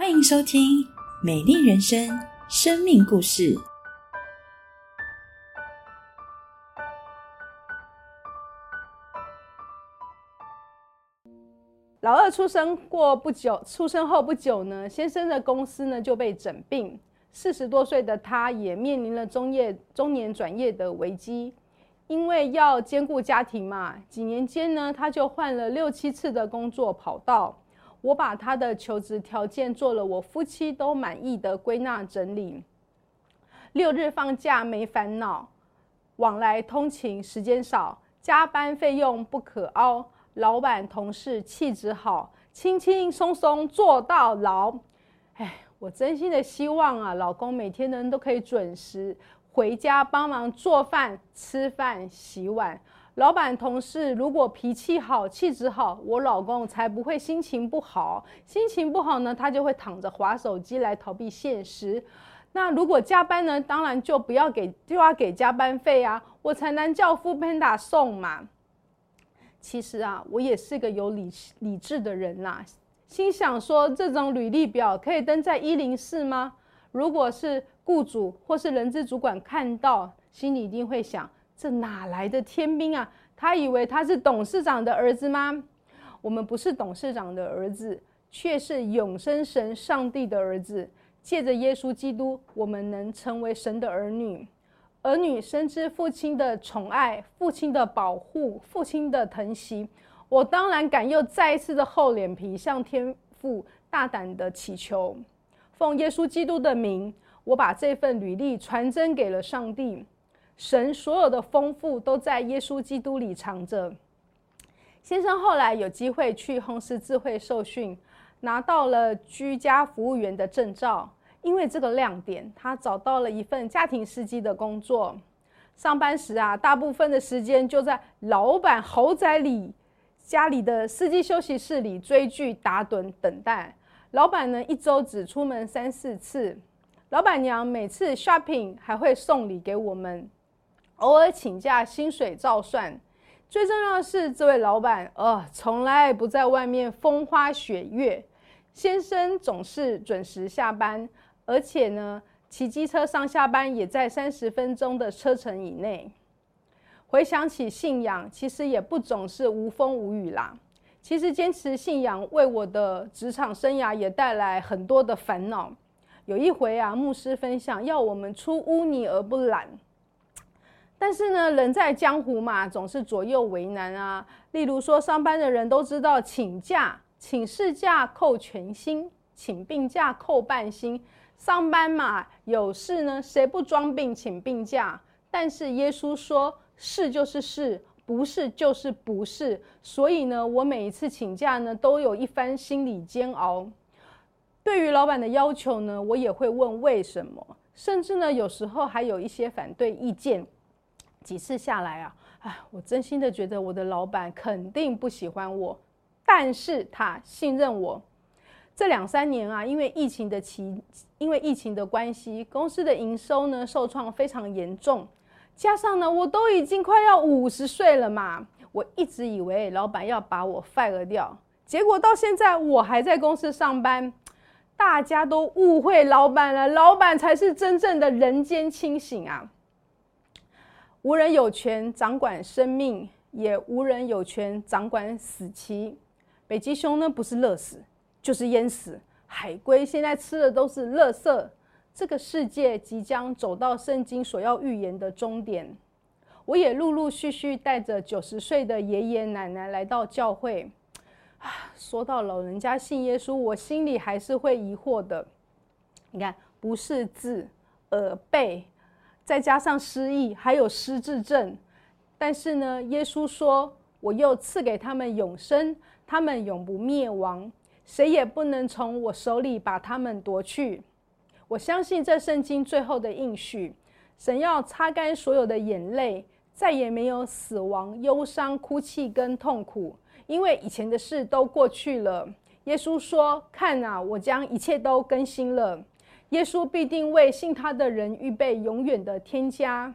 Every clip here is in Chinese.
欢迎收听《美丽人生》生命故事。老二出生过不久，出生后不久呢，先生的公司呢就被整并，四十多岁的他也面临了中业中年转业的危机。因为要兼顾家庭嘛，几年间呢，他就换了六七次的工作跑道。我把他的求职条件做了我夫妻都满意的归纳整理。六日放假没烦恼，往来通勤时间少，加班费用不可凹。老板同事气质好，轻轻松松做到老。哎，我真心的希望啊，老公每天呢都可以准时回家帮忙做饭、吃饭、洗碗。老板同事如果脾气好、气质好，我老公才不会心情不好。心情不好呢，他就会躺着划手机来逃避现实。那如果加班呢，当然就不要给，就要给加班费啊，我才能叫夫 Panda 送嘛。其实啊，我也是个有理理智的人啦，心想说这种履历表可以登在一零四吗？如果是雇主或是人资主管看到，心里一定会想。这哪来的天兵啊？他以为他是董事长的儿子吗？我们不是董事长的儿子，却是永生神上帝的儿子。借着耶稣基督，我们能成为神的儿女。儿女深知父亲的宠爱、父亲的保护、父亲的疼惜。我当然敢又再一次的厚脸皮，向天父大胆的祈求，奉耶稣基督的名，我把这份履历传真给了上帝。神所有的丰富都在耶稣基督里藏着。先生后来有机会去红十字会受训，拿到了居家服务员的证照。因为这个亮点，他找到了一份家庭司机的工作。上班时啊，大部分的时间就在老板豪宅里、家里的司机休息室里追剧、打盹、等待。老板呢，一周只出门三四次。老板娘每次 shopping 还会送礼给我们。偶尔请假，薪水照算。最重要的是，这位老板，呃，从来不在外面风花雪月。先生总是准时下班，而且呢，骑机车上下班也在三十分钟的车程以内。回想起信仰，其实也不总是无风无雨啦。其实坚持信仰，为我的职场生涯也带来很多的烦恼。有一回啊，牧师分享，要我们出污泥而不染。但是呢，人在江湖嘛，总是左右为难啊。例如说，上班的人都知道，请假、请事假扣全薪，请病假扣半薪。上班嘛，有事呢，谁不装病请病假？但是耶稣说，是就是是，不是就是不是。所以呢，我每一次请假呢，都有一番心理煎熬。对于老板的要求呢，我也会问为什么，甚至呢，有时候还有一些反对意见。几次下来啊，哎，我真心的觉得我的老板肯定不喜欢我，但是他信任我。这两三年啊，因为疫情的期，因为疫情的关系，公司的营收呢受创非常严重。加上呢，我都已经快要五十岁了嘛，我一直以为老板要把我 fire 掉，结果到现在我还在公司上班，大家都误会老板了，老板才是真正的人间清醒啊。无人有权掌管生命，也无人有权掌管死期。北极熊呢，不是乐死，就是淹死。海龟现在吃的都是垃圾。这个世界即将走到圣经所要预言的终点。我也陆陆续续带着九十岁的爷爷奶奶来到教会。说到老人家信耶稣，我心里还是会疑惑的。你看，不是字，耳背。再加上失忆，还有失智症，但是呢，耶稣说：“我又赐给他们永生，他们永不灭亡，谁也不能从我手里把他们夺去。”我相信这圣经最后的应许，神要擦干所有的眼泪，再也没有死亡、忧伤、哭泣跟痛苦，因为以前的事都过去了。耶稣说：“看啊，我将一切都更新了。”耶稣必定为信他的人预备永远的天家。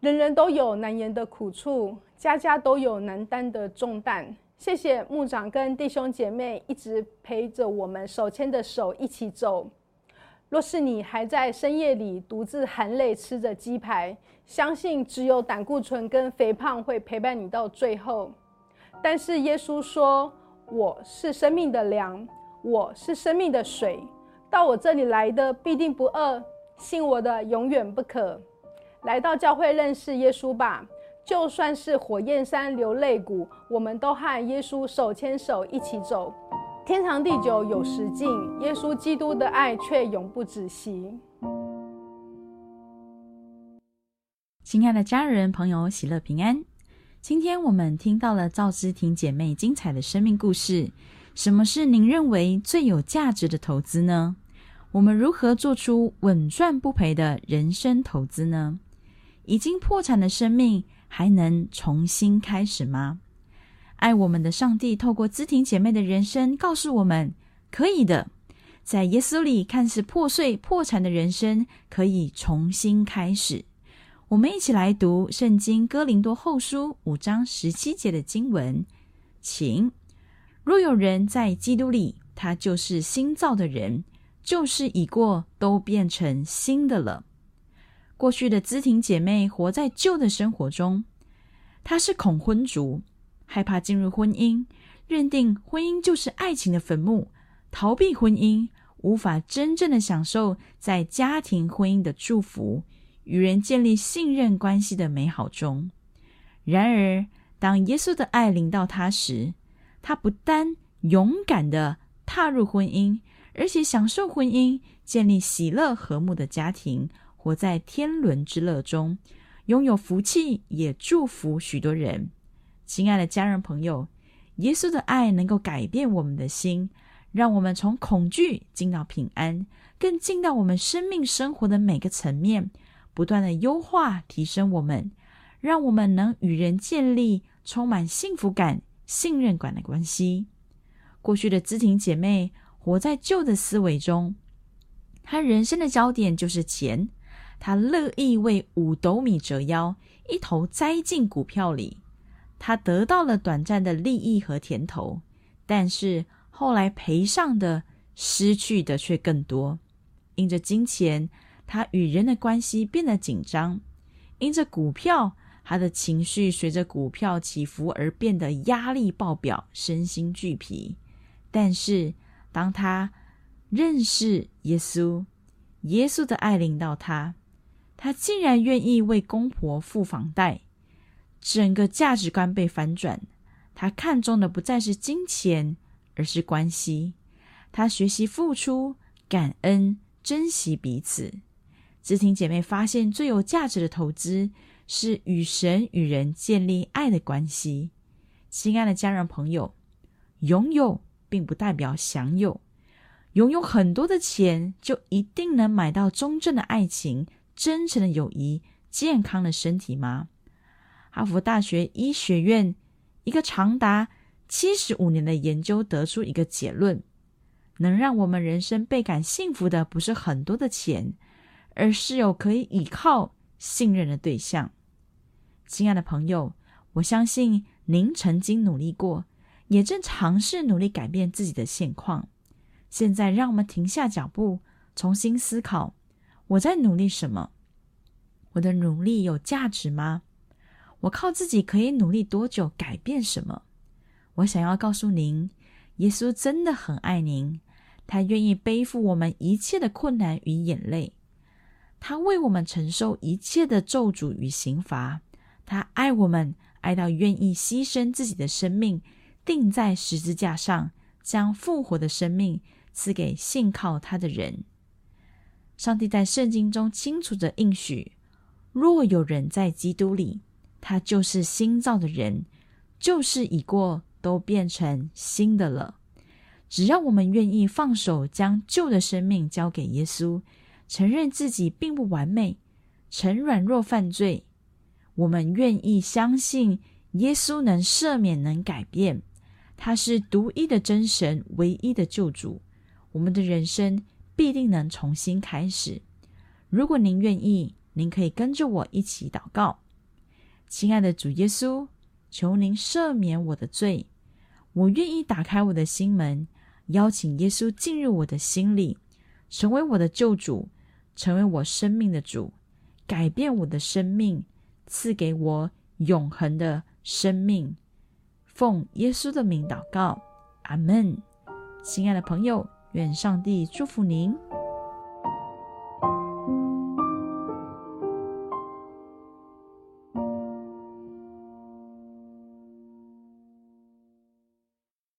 人人都有难言的苦处，家家都有难担的重担。谢谢牧长跟弟兄姐妹一直陪着我们手牵着手一起走。若是你还在深夜里独自含泪吃着鸡排，相信只有胆固醇跟肥胖会陪伴你到最后。但是耶稣说：“我是生命的粮，我是生命的水，到我这里来的必定不饿，信我的永远不渴。”来到教会认识耶稣吧，就算是火焰山流泪谷，我们都和耶稣手牵手一起走。天长地久有时尽，耶稣基督的爱却永不止息。亲爱的家人朋友，喜乐平安。今天我们听到了赵之婷姐妹精彩的生命故事。什么是您认为最有价值的投资呢？我们如何做出稳赚不赔的人生投资呢？已经破产的生命还能重新开始吗？爱我们的上帝透过知婷姐妹的人生告诉我们：可以的，在耶稣里看似破碎破产的人生可以重新开始。我们一起来读《圣经·哥林多后书》五章十七节的经文，请：若有人在基督里，他就是新造的人，旧事已过，都变成新的了。过去的知婷姐妹活在旧的生活中，她是恐婚族。害怕进入婚姻，认定婚姻就是爱情的坟墓，逃避婚姻，无法真正的享受在家庭婚姻的祝福，与人建立信任关系的美好中。然而，当耶稣的爱临到他时，他不单勇敢的踏入婚姻，而且享受婚姻，建立喜乐和睦的家庭，活在天伦之乐中，拥有福气，也祝福许多人。亲爱的家人朋友，耶稣的爱能够改变我们的心，让我们从恐惧进到平安，更进到我们生命生活的每个层面，不断的优化提升我们，让我们能与人建立充满幸福感、信任感的关系。过去的知婷姐妹活在旧的思维中，她人生的焦点就是钱，她乐意为五斗米折腰，一头栽进股票里。他得到了短暂的利益和甜头，但是后来赔上的、失去的却更多。因着金钱，他与人的关系变得紧张；因着股票，他的情绪随着股票起伏而变得压力爆表，身心俱疲。但是，当他认识耶稣，耶稣的爱领到他，他竟然愿意为公婆付房贷。整个价值观被反转，他看重的不再是金钱，而是关系。他学习付出、感恩、珍惜彼此。知婷姐妹发现，最有价值的投资是与神与人建立爱的关系。亲爱的家人朋友，拥有并不代表享有。拥有很多的钱，就一定能买到忠正的爱情、真诚的友谊、健康的身体吗？哈佛大学医学院一个长达七十五年的研究得出一个结论：能让我们人生倍感幸福的，不是很多的钱，而是有可以依靠、信任的对象。亲爱的朋友，我相信您曾经努力过，也正尝试努力改变自己的现况。现在，让我们停下脚步，重新思考：我在努力什么？我的努力有价值吗？我靠自己可以努力多久改变什么？我想要告诉您，耶稣真的很爱您，他愿意背负我们一切的困难与眼泪，他为我们承受一切的咒诅与刑罚，他爱我们爱到愿意牺牲自己的生命，钉在十字架上，将复活的生命赐给信靠他的人。上帝在圣经中清楚的应许：若有人在基督里。他就是新造的人，旧事已过，都变成新的了。只要我们愿意放手，将旧的生命交给耶稣，承认自己并不完美，曾软弱犯罪，我们愿意相信耶稣能赦免，能改变。他是独一的真神，唯一的救主。我们的人生必定能重新开始。如果您愿意，您可以跟着我一起祷告。亲爱的主耶稣，求您赦免我的罪，我愿意打开我的心门，邀请耶稣进入我的心里，成为我的救主，成为我生命的主，改变我的生命，赐给我永恒的生命。奉耶稣的名祷告，阿门。亲爱的朋友，愿上帝祝福您。